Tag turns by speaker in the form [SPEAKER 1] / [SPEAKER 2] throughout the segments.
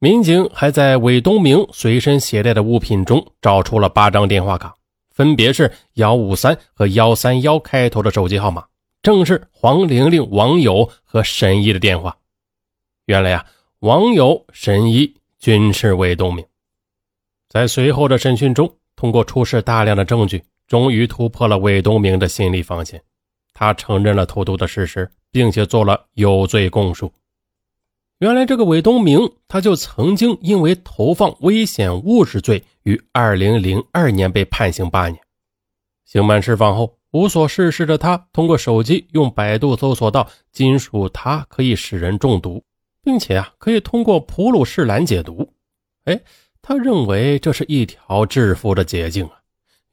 [SPEAKER 1] 民警还在韦东明随身携带的物品中找出了八张电话卡，分别是幺五三和幺三幺开头的手机号码，正是黄玲玲、网友和神医的电话。原来啊，网友、神医均是韦东明。在随后的审讯中，通过出示大量的证据，终于突破了韦东明的心理防线。他承认了投毒的事实，并且做了有罪供述。原来这个韦东明，他就曾经因为投放危险物质罪，于二零零二年被判刑八年。刑满释放后，无所事事的他，通过手机用百度搜索到金属铊可以使人中毒，并且啊，可以通过普鲁士蓝解毒。哎，他认为这是一条致富的捷径啊。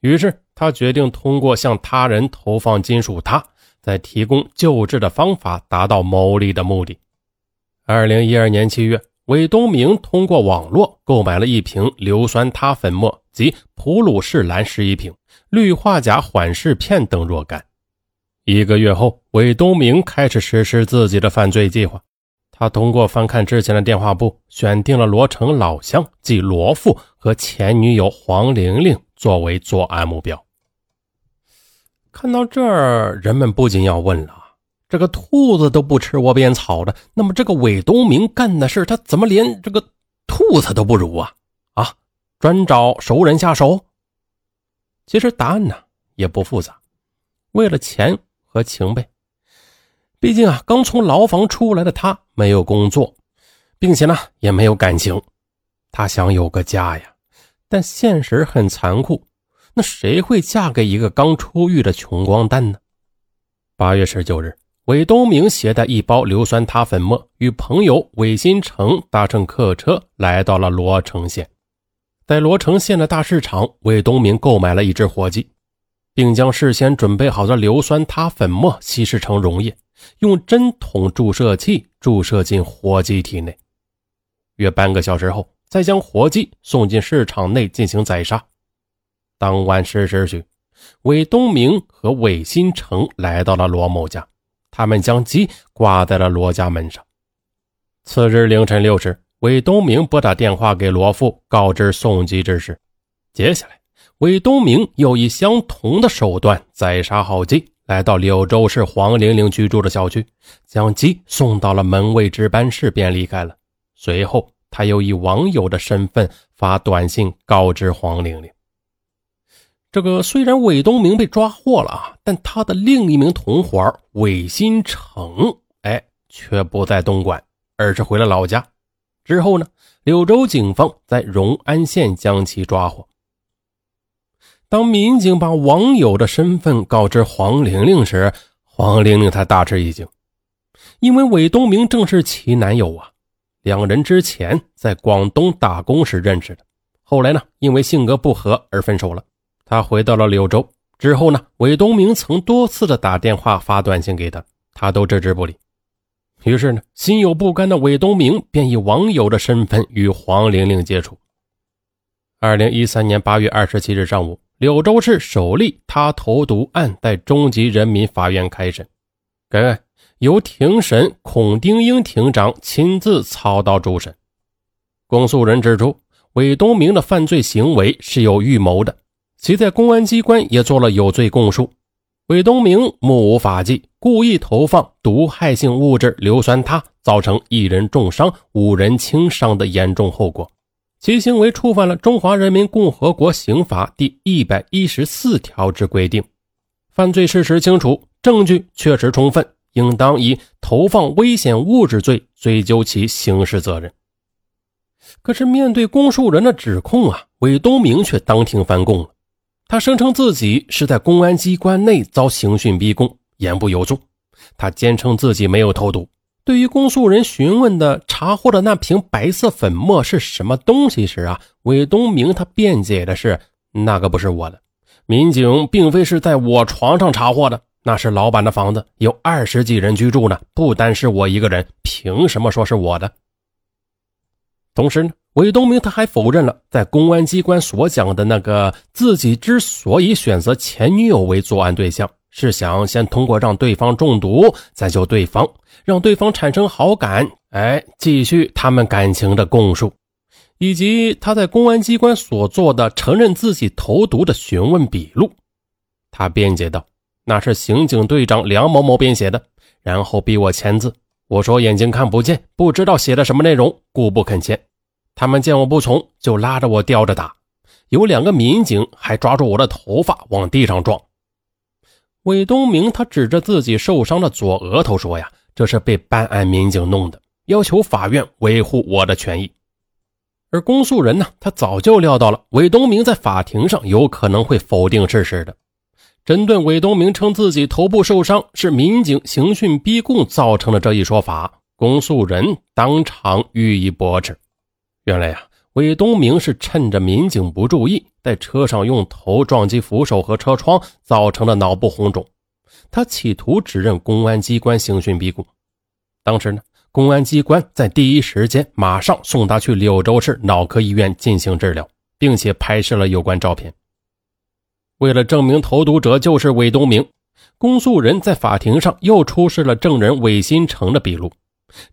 [SPEAKER 1] 于是他决定通过向他人投放金属铊，再提供救治的方法，达到牟利的目的。二零一二年七月，韦东明通过网络购买了一瓶硫酸铊粉末及普鲁士蓝十一瓶、氯化钾缓释片等若干。一个月后，韦东明开始实施自己的犯罪计划。他通过翻看之前的电话簿，选定了罗城老乡即罗富和前女友黄玲玲作为作案目标。看到这儿，人们不禁要问了。这个兔子都不吃窝边草的，那么这个韦东明干的事，他怎么连这个兔子都不如啊？啊，专找熟人下手？其实答案呢也不复杂，为了钱和情呗。毕竟啊，刚从牢房出来的他没有工作，并且呢也没有感情，他想有个家呀。但现实很残酷，那谁会嫁给一个刚出狱的穷光蛋呢？八月十九日。韦东明携带一包硫酸铊粉末，与朋友韦新成搭乘客车来到了罗城县。在罗城县的大市场，韦东明购买了一只活鸡，并将事先准备好的硫酸铊粉末稀释成溶液，用针筒注射器注射进活鸡体内。约半个小时后，再将活鸡送进市场内进行宰杀。当晚十时许，韦东明和韦新成来到了罗某家。他们将鸡挂在了罗家门上。次日凌晨六时，韦东明拨打电话给罗富，告知送鸡之事。接下来，韦东明又以相同的手段宰杀好鸡，来到柳州市黄玲玲居住的小区，将鸡送到了门卫值班室，便离开了。随后，他又以网友的身份发短信告知黄玲玲。这个虽然韦东明被抓获了啊，但他的另一名同伙韦新成，哎，却不在东莞，而是回了老家。之后呢，柳州警方在荣安县将其抓获。当民警把网友的身份告知黄玲玲时，黄玲玲才大吃一惊，因为韦东明正是其男友啊，两人之前在广东打工时认识的，后来呢，因为性格不合而分手了。他回到了柳州之后呢，韦东明曾多次的打电话、发短信给他，他都置之不理。于是呢，心有不甘的韦东明便以网友的身份与黄玲玲接触。二零一三年八月二十七日上午，柳州市首例他投毒案在中级人民法院开审，该案由庭审孔丁英庭长亲自操刀主审。公诉人指出，韦东明的犯罪行为是有预谋的。其在公安机关也做了有罪供述。韦东明目无法纪，故意投放毒害性物质硫酸铊，造成一人重伤、五人轻伤的严重后果。其行为触犯了《中华人民共和国刑法》第一百一十四条之规定。犯罪事实清楚，证据确实充分，应当以投放危险物质罪追究其刑事责任。可是，面对公诉人的指控啊，韦东明却当庭翻供了。他声称自己是在公安机关内遭刑讯逼供，言不由衷。他坚称自己没有投毒。对于公诉人询问的查获的那瓶白色粉末是什么东西时啊，韦东明他辩解的是：“那个不是我的，民警并非是在我床上查获的，那是老板的房子，有二十几人居住呢，不单是我一个人，凭什么说是我的？”同时呢。韦东明他还否认了在公安机关所讲的那个自己之所以选择前女友为作案对象，是想先通过让对方中毒，再救对方，让对方产生好感，哎，继续他们感情的供述，以及他在公安机关所做的承认自己投毒的询问笔录。他辩解道：“那是刑警队长梁某某编写的，然后逼我签字。我说眼睛看不见，不知道写的什么内容，故不肯签。他们见我不从，就拉着我吊着打。有两个民警还抓住我的头发往地上撞。”韦东明他指着自己受伤的左额头说：“呀，这是被办案民警弄的，要求法院维护我的权益。”而公诉人呢，他早就料到了韦东明在法庭上有可能会否定事实的。针对韦东明称自己头部受伤是民警刑讯逼供造成的这一说法，公诉人当场予以驳斥。原来呀。韦东明是趁着民警不注意，在车上用头撞击扶手和车窗，造成了脑部红肿。他企图指认公安机关刑讯逼供。当时呢，公安机关在第一时间马上送他去柳州市脑科医院进行治疗，并且拍摄了有关照片。为了证明投毒者就是韦东明，公诉人在法庭上又出示了证人韦新成的笔录。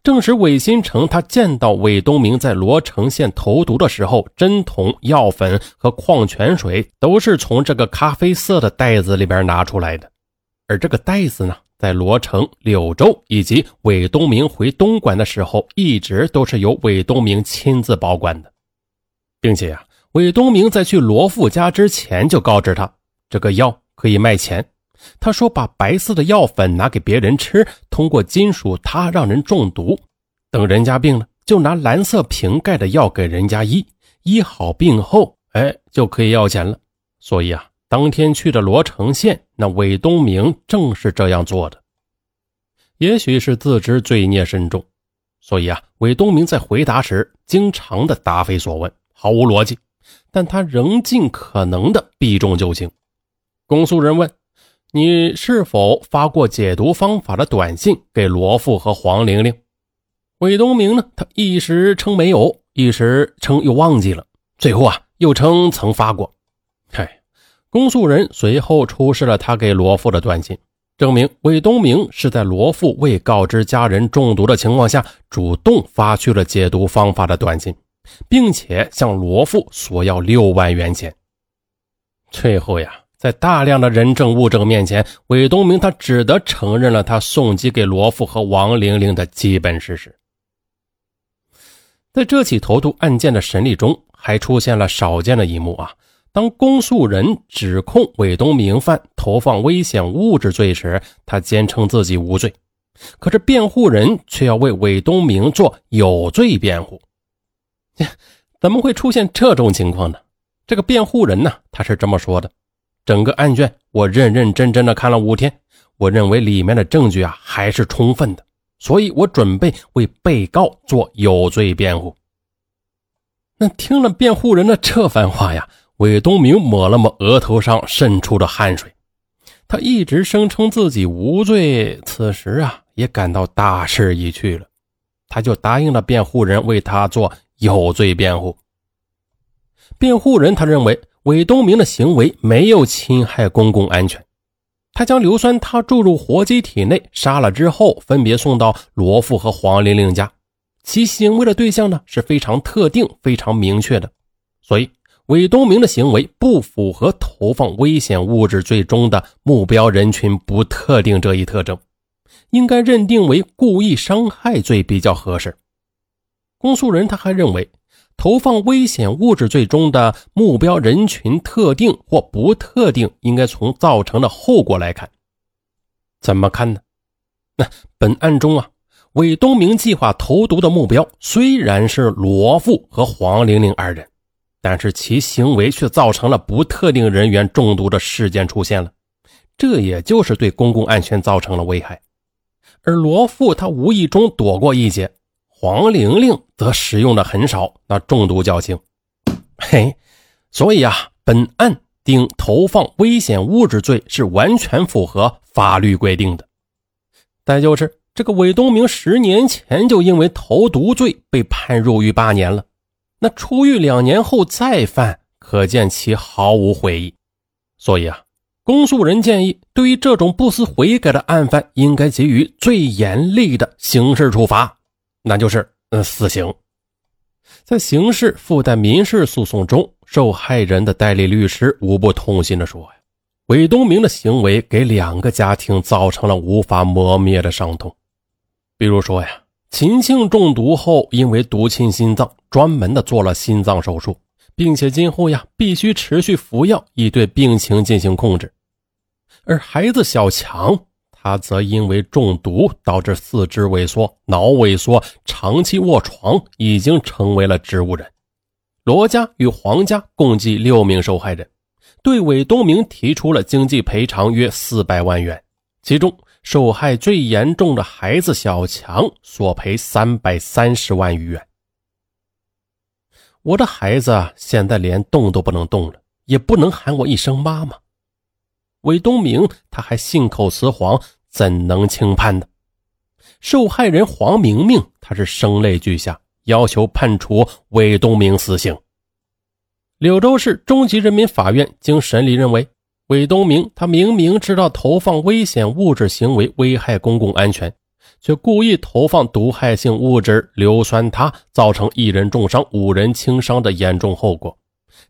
[SPEAKER 1] 证实韦新成，他见到韦东明在罗城县投毒的时候，针筒、药粉和矿泉水都是从这个咖啡色的袋子里边拿出来的。而这个袋子呢，在罗城、柳州以及韦东明回东莞的时候，一直都是由韦东明亲自保管的，并且呀，韦东明在去罗富家之前就告知他，这个药可以卖钱。他说：“把白色的药粉拿给别人吃，通过金属它让人中毒。等人家病了，就拿蓝色瓶盖的药给人家医。医好病后，哎，就可以要钱了。所以啊，当天去的罗城县，那韦东明正是这样做的。也许是自知罪孽深重，所以啊，韦东明在回答时经常的答非所问，毫无逻辑。但他仍尽可能的避重就轻。公诉人问。”你是否发过解毒方法的短信给罗富和黄玲玲？韦东明呢？他一时称没有，一时称又忘记了，最后啊又称曾发过。嗨，公诉人随后出示了他给罗富的短信，证明韦东明是在罗富未告知家人中毒的情况下，主动发去了解毒方法的短信，并且向罗富索要六万元钱。最后呀。在大量的人证物证面前，韦东明他只得承认了他送机给罗富和王玲玲的基本事实。在这起投毒案件的审理中，还出现了少见的一幕啊！当公诉人指控韦东明犯投放危险物质罪时，他坚称自己无罪，可是辩护人却要为韦东明做有罪辩护。怎么会出现这种情况呢？这个辩护人呢，他是这么说的。整个案卷我认认真真的看了五天，我认为里面的证据啊还是充分的，所以我准备为被告做有罪辩护。那听了辩护人的这番话呀，韦东明抹了抹额头上渗出的汗水。他一直声称自己无罪，此时啊也感到大势已去了，他就答应了辩护人为他做有罪辩护。辩护人他认为。韦东明的行为没有侵害公共安全，他将硫酸铊注入活鸡体内杀了之后，分别送到罗富和黄玲玲家，其行为的对象呢是非常特定、非常明确的，所以韦东明的行为不符合投放危险物质罪中的目标人群不特定这一特征，应该认定为故意伤害罪比较合适。公诉人他还认为。投放危险物质罪中的目标人群特定或不特定，应该从造成的后果来看。怎么看呢？那本案中啊，韦东明计划投毒的目标虽然是罗富和黄玲玲二人，但是其行为却造成了不特定人员中毒的事件出现了，这也就是对公共安全造成了危害。而罗富他无意中躲过一劫。黄玲玲则使用的很少，那中毒较轻。嘿，所以啊，本案定投放危险物质罪是完全符合法律规定的。再就是这个韦东明十年前就因为投毒罪被判入狱八年了，那出狱两年后再犯，可见其毫无悔意。所以啊，公诉人建议，对于这种不思悔改的案犯，应该给予最严厉的刑事处罚，那就是嗯死刑。在刑事附带民事诉讼中，受害人的代理律师无不痛心地说：“呀，韦东明的行为给两个家庭造成了无法磨灭的伤痛。比如说呀，秦庆中毒后，因为毒侵心脏，专门的做了心脏手术。”并且今后呀，必须持续服药，以对病情进行控制。而孩子小强，他则因为中毒导致四肢萎缩、脑萎缩，长期卧床，已经成为了植物人。罗家与黄家共计六名受害人，对韦东明提出了经济赔偿约四百万元，其中受害最严重的孩子小强索赔三百三十万余元。我的孩子现在连动都不能动了，也不能喊我一声妈妈。韦东明他还信口雌黄，怎能轻判呢？受害人黄明明他是声泪俱下，要求判处韦东明死刑。柳州市中级人民法院经审理认为，韦东明他明明知道投放危险物质行为危害公共安全。却故意投放毒害性物质硫酸铊，造成一人重伤、五人轻伤的严重后果，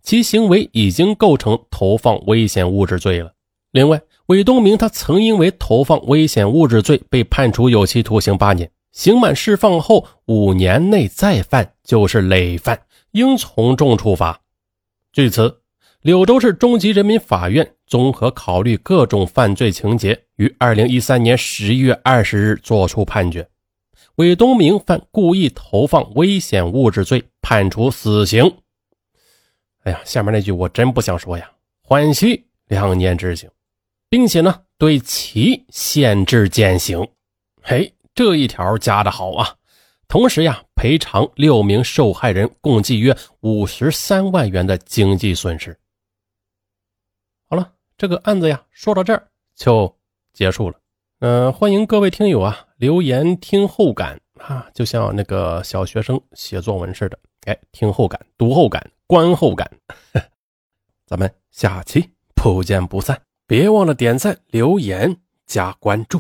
[SPEAKER 1] 其行为已经构成投放危险物质罪了。另外，韦东明他曾因为投放危险物质罪被判处有期徒刑八年，刑满释放后五年内再犯就是累犯，应从重处罚。据此。柳州市中级人民法院综合考虑各种犯罪情节，于二零一三年十一月二十日作出判决：韦东明犯故意投放危险物质罪，判处死刑。哎呀，下面那句我真不想说呀，缓期两年执行，并且呢对其限制减刑。嘿，这一条加的好啊！同时呀，赔偿六名受害人共计约五十三万元的经济损失。好了，这个案子呀，说到这儿就结束了。嗯，欢迎各位听友啊留言听后感啊，就像那个小学生写作文似的，哎，听后感、读后感、观后感。咱们下期不见不散，别忘了点赞、留言、加关注。